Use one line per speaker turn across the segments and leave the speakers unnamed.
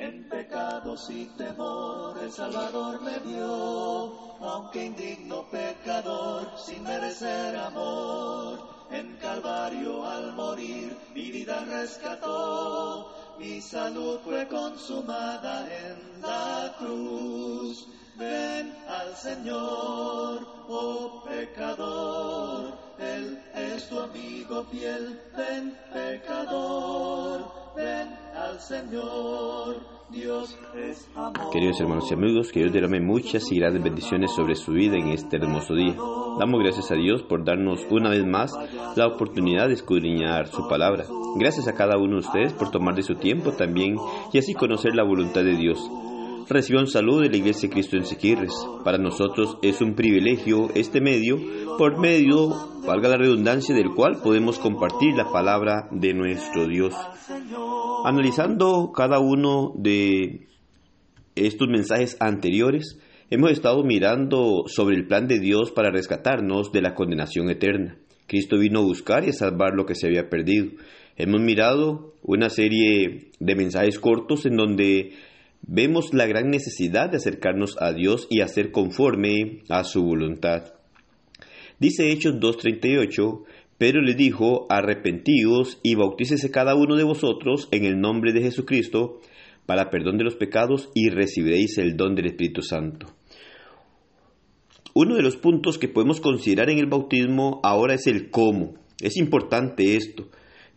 En pecados y temor el Salvador me dio, aunque indigno pecador, sin merecer amor. En Calvario al morir mi vida rescató, mi salud fue consumada en la cruz. Ven al Señor, oh pecador, Él es tu amigo fiel, ven pecador,
Queridos hermanos y amigos, que Dios derrame muchas y grandes bendiciones sobre su vida en este hermoso día. Damos gracias a Dios por darnos una vez más la oportunidad de escudriñar su palabra. Gracias a cada uno de ustedes por tomar de su tiempo también y así conocer la voluntad de Dios. Reciba un saludo de la Iglesia de Cristo en Siquirres. Para nosotros es un privilegio este medio, por medio, valga la redundancia, del cual podemos compartir la palabra de nuestro Dios. Analizando cada uno de estos mensajes anteriores, hemos estado mirando sobre el plan de Dios para rescatarnos de la condenación eterna. Cristo vino a buscar y a salvar lo que se había perdido. Hemos mirado una serie de mensajes cortos en donde vemos la gran necesidad de acercarnos a Dios y hacer conforme a su voluntad. Dice Hechos 2.38, Pedro le dijo, arrepentíos y bautícese cada uno de vosotros en el nombre de Jesucristo para perdón de los pecados y recibiréis el don del Espíritu Santo. Uno de los puntos que podemos considerar en el bautismo ahora es el cómo. Es importante esto.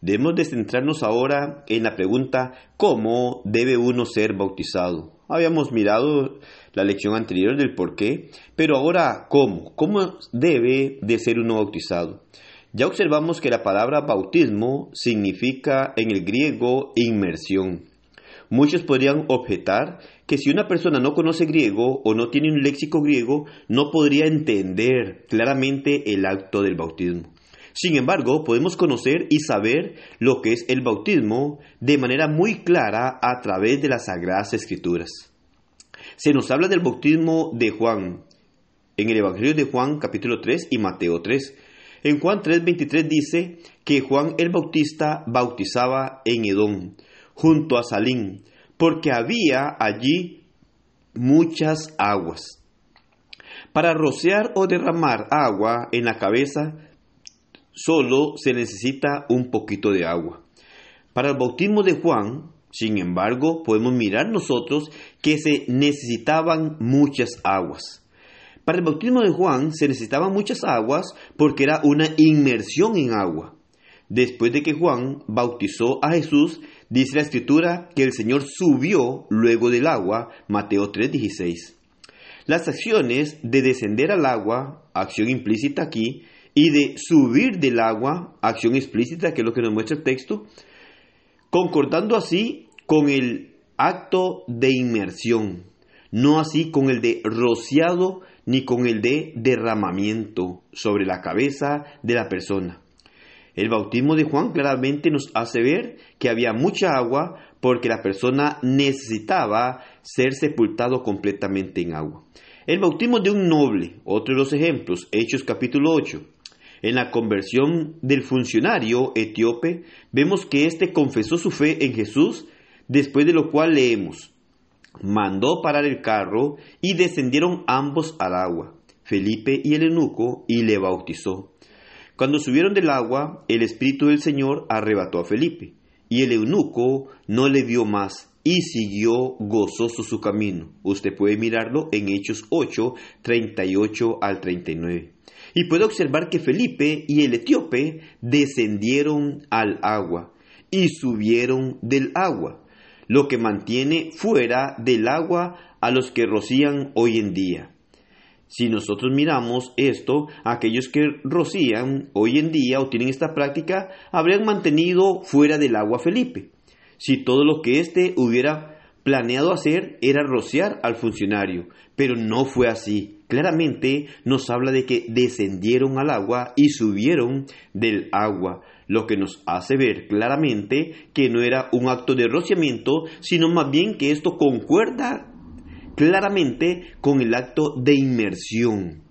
Debemos de centrarnos ahora en la pregunta ¿cómo debe uno ser bautizado? Habíamos mirado la lección anterior del por qué, pero ahora ¿cómo? ¿Cómo debe de ser uno bautizado? Ya observamos que la palabra bautismo significa en el griego inmersión. Muchos podrían objetar que si una persona no conoce griego o no tiene un léxico griego, no podría entender claramente el acto del bautismo. Sin embargo, podemos conocer y saber lo que es el bautismo de manera muy clara a través de las Sagradas Escrituras. Se nos habla del bautismo de Juan en el Evangelio de Juan capítulo 3 y Mateo 3. En Juan 3:23 dice que Juan el Bautista bautizaba en Edom, junto a Salín, porque había allí muchas aguas. Para rociar o derramar agua en la cabeza solo se necesita un poquito de agua. Para el bautismo de Juan, sin embargo, podemos mirar nosotros que se necesitaban muchas aguas. Para el bautismo de Juan se necesitaban muchas aguas porque era una inmersión en agua. Después de que Juan bautizó a Jesús, dice la escritura que el Señor subió luego del agua, Mateo 3:16. Las acciones de descender al agua, acción implícita aquí, y de subir del agua, acción explícita, que es lo que nos muestra el texto, concordando así con el acto de inmersión, no así con el de rociado ni con el de derramamiento sobre la cabeza de la persona. El bautismo de Juan claramente nos hace ver que había mucha agua porque la persona necesitaba ser sepultado completamente en agua. El bautismo de un noble, otro de los ejemplos, Hechos capítulo 8. En la conversión del funcionario etíope, vemos que éste confesó su fe en Jesús, después de lo cual leemos, mandó parar el carro y descendieron ambos al agua, Felipe y el eunuco, y le bautizó. Cuando subieron del agua, el Espíritu del Señor arrebató a Felipe, y el eunuco no le vio más, y siguió gozoso su camino. Usted puede mirarlo en Hechos 8, 38 al 39 y puede observar que Felipe y el etíope descendieron al agua y subieron del agua, lo que mantiene fuera del agua a los que rocían hoy en día. Si nosotros miramos esto, aquellos que rocían hoy en día o tienen esta práctica habrían mantenido fuera del agua a Felipe. Si todo lo que éste hubiera planeado hacer era rociar al funcionario, pero no fue así. Claramente nos habla de que descendieron al agua y subieron del agua, lo que nos hace ver claramente que no era un acto de rociamiento, sino más bien que esto concuerda claramente con el acto de inmersión.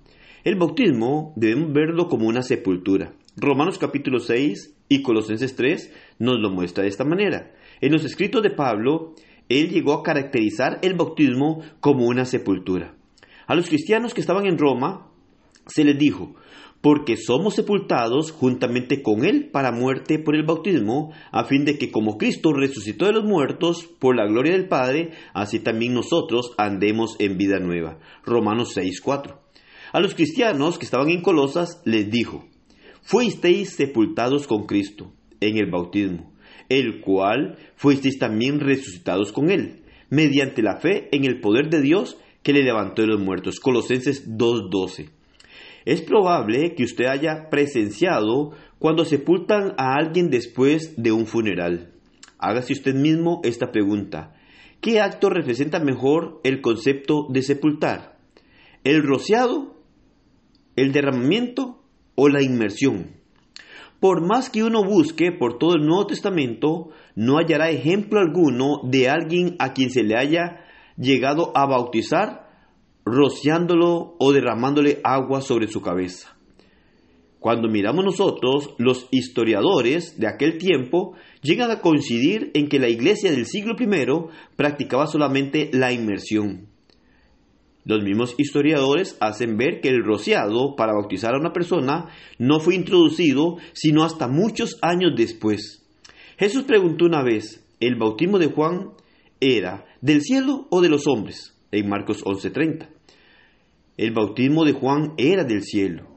El bautismo debemos verlo como una sepultura. Romanos capítulo 6 y Colosenses 3 nos lo muestra de esta manera. En los escritos de Pablo, él llegó a caracterizar el bautismo como una sepultura. A los cristianos que estaban en Roma se les dijo, porque somos sepultados juntamente con Él para muerte por el bautismo, a fin de que como Cristo resucitó de los muertos por la gloria del Padre, así también nosotros andemos en vida nueva. Romanos 6:4. A los cristianos que estaban en Colosas les dijo, fuisteis sepultados con Cristo en el bautismo, el cual fuisteis también resucitados con Él, mediante la fe en el poder de Dios que le levantó de los muertos. Colosenses 2:12. Es probable que usted haya presenciado cuando sepultan a alguien después de un funeral. Hágase usted mismo esta pregunta. ¿Qué acto representa mejor el concepto de sepultar? ¿El rociado? ¿El derramamiento? ¿O la inmersión? Por más que uno busque por todo el Nuevo Testamento, no hallará ejemplo alguno de alguien a quien se le haya llegado a bautizar rociándolo o derramándole agua sobre su cabeza. Cuando miramos nosotros, los historiadores de aquel tiempo llegan a coincidir en que la iglesia del siglo I practicaba solamente la inmersión. Los mismos historiadores hacen ver que el rociado para bautizar a una persona no fue introducido sino hasta muchos años después. Jesús preguntó una vez, ¿el bautismo de Juan era del cielo o de los hombres? En Marcos 11:30 el bautismo de Juan era del cielo.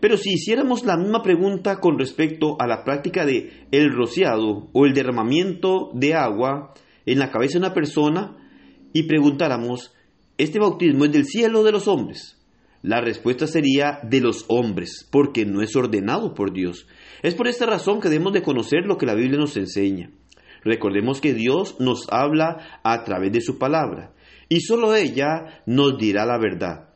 Pero si hiciéramos la misma pregunta con respecto a la práctica de el rociado o el derramamiento de agua en la cabeza de una persona y preguntáramos, ¿este bautismo es del cielo o de los hombres? La respuesta sería de los hombres, porque no es ordenado por Dios. Es por esta razón que debemos de conocer lo que la Biblia nos enseña. Recordemos que Dios nos habla a través de su palabra, y solo ella nos dirá la verdad.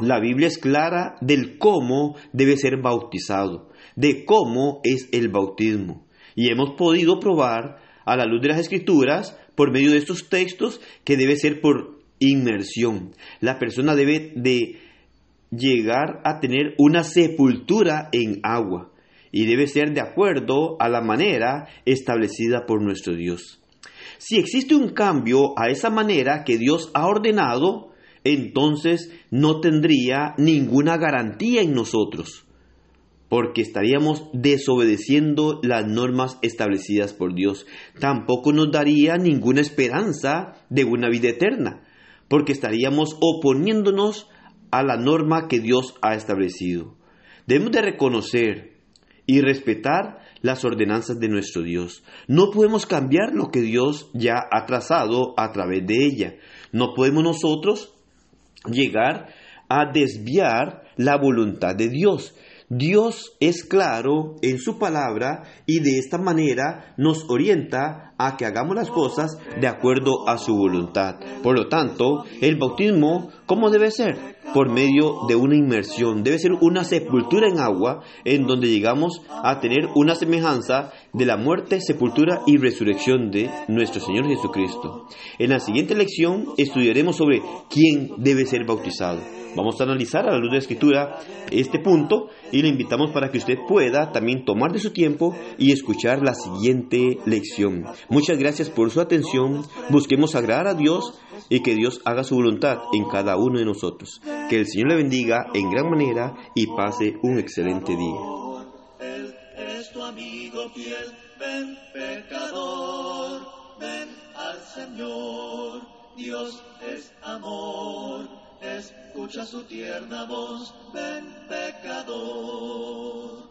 La Biblia es clara del cómo debe ser bautizado, de cómo es el bautismo. Y hemos podido probar a la luz de las escrituras, por medio de estos textos, que debe ser por inmersión. La persona debe de llegar a tener una sepultura en agua y debe ser de acuerdo a la manera establecida por nuestro Dios. Si existe un cambio a esa manera que Dios ha ordenado, entonces no tendría ninguna garantía en nosotros, porque estaríamos desobedeciendo las normas establecidas por Dios. Tampoco nos daría ninguna esperanza de una vida eterna, porque estaríamos oponiéndonos a la norma que Dios ha establecido. Debemos de reconocer y respetar las ordenanzas de nuestro Dios. No podemos cambiar lo que Dios ya ha trazado a través de ella. No podemos nosotros llegar a desviar la voluntad de Dios. Dios es claro en su palabra y de esta manera nos orienta a que hagamos las cosas de acuerdo a su voluntad. Por lo tanto, el bautismo, ¿cómo debe ser? Por medio de una inmersión. Debe ser una sepultura en agua en donde llegamos a tener una semejanza de la muerte, sepultura y resurrección de nuestro Señor Jesucristo. En la siguiente lección estudiaremos sobre quién debe ser bautizado. Vamos a analizar a la luz de la escritura este punto y le invitamos para que usted pueda también tomar de su tiempo y escuchar la siguiente lección. Muchas gracias por su atención. Busquemos agradar a Dios y que Dios haga su voluntad en cada uno de nosotros. Que el Señor le bendiga en gran manera y pase un excelente día.
Él es tu amigo fiel, ven pecador, ven al Señor, Dios es amor, escucha su tierna voz, ven pecador.